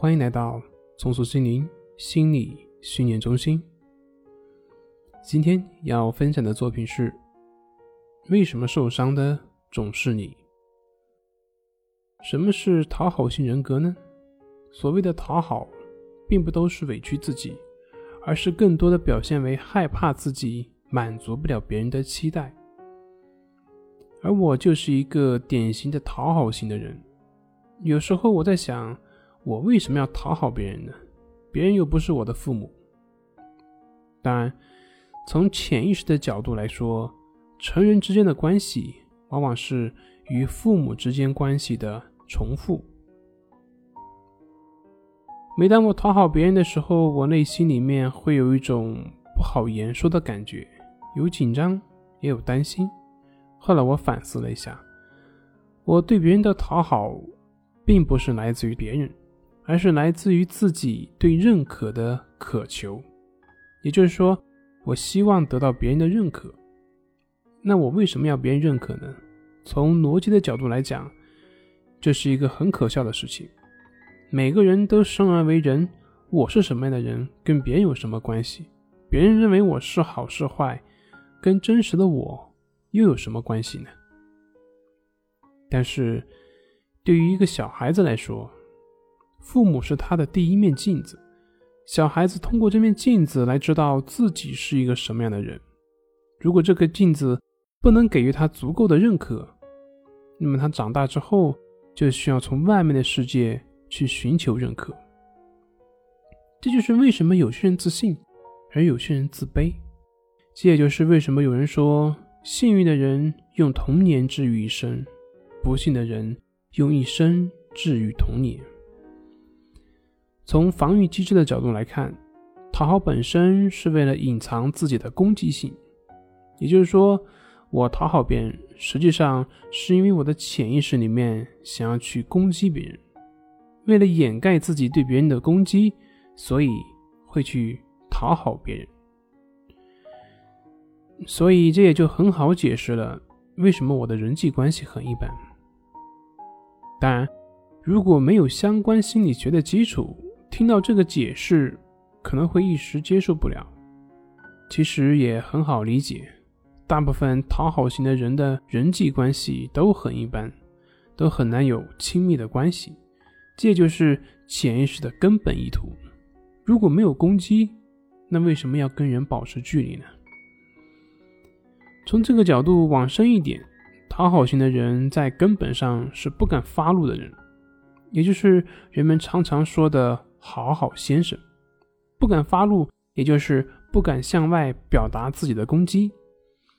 欢迎来到重塑心灵心理训练中心。今天要分享的作品是：为什么受伤的总是你？什么是讨好型人格呢？所谓的讨好，并不都是委屈自己，而是更多的表现为害怕自己满足不了别人的期待。而我就是一个典型的讨好型的人。有时候我在想，我为什么要讨好别人呢？别人又不是我的父母。当然，从潜意识的角度来说，成人之间的关系往往是与父母之间关系的重复。每当我讨好别人的时候，我内心里面会有一种不好言说的感觉，有紧张，也有担心。后来我反思了一下，我对别人的讨好，并不是来自于别人，而是来自于自己对认可的渴求。也就是说，我希望得到别人的认可。那我为什么要别人认可呢？从逻辑的角度来讲，这是一个很可笑的事情。每个人都生而为人，我是什么样的人，跟别人有什么关系？别人认为我是好是坏，跟真实的我。又有什么关系呢？但是，对于一个小孩子来说，父母是他的第一面镜子。小孩子通过这面镜子来知道自己是一个什么样的人。如果这个镜子不能给予他足够的认可，那么他长大之后就需要从外面的世界去寻求认可。这就是为什么有些人自信，而有些人自卑。这也就是为什么有人说。幸运的人用童年治愈一生，不幸的人用一生治愈童年。从防御机制的角度来看，讨好本身是为了隐藏自己的攻击性，也就是说，我讨好别人，实际上是因为我的潜意识里面想要去攻击别人，为了掩盖自己对别人的攻击，所以会去讨好别人。所以这也就很好解释了为什么我的人际关系很一般。当然，如果没有相关心理学的基础，听到这个解释可能会一时接受不了。其实也很好理解，大部分讨好型的人的人际关系都很一般，都很难有亲密的关系。这就是潜意识的根本意图。如果没有攻击，那为什么要跟人保持距离呢？从这个角度往深一点，讨好型的人在根本上是不敢发怒的人，也就是人们常常说的好好先生。不敢发怒，也就是不敢向外表达自己的攻击。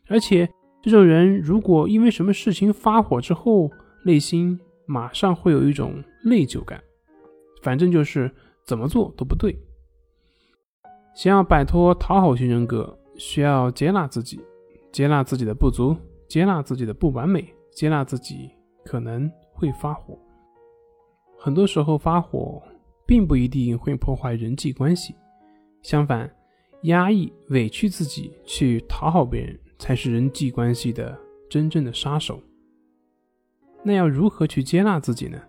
而且，这种人如果因为什么事情发火之后，内心马上会有一种内疚感，反正就是怎么做都不对。想要摆脱讨好型人格，需要接纳自己。接纳自己的不足，接纳自己的不完美，接纳自己可能会发火。很多时候发火并不一定会破坏人际关系，相反，压抑、委屈自己去讨好别人，才是人际关系的真正的杀手。那要如何去接纳自己呢？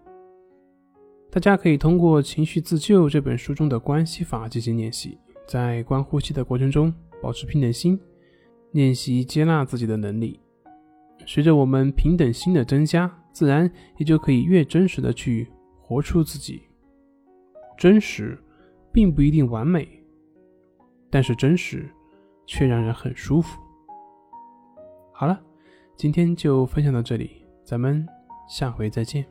大家可以通过《情绪自救》这本书中的关系法进行练习，在观呼吸的过程中保持平等心。练习接纳自己的能力，随着我们平等心的增加，自然也就可以越真实的去活出自己。真实并不一定完美，但是真实却让人很舒服。好了，今天就分享到这里，咱们下回再见。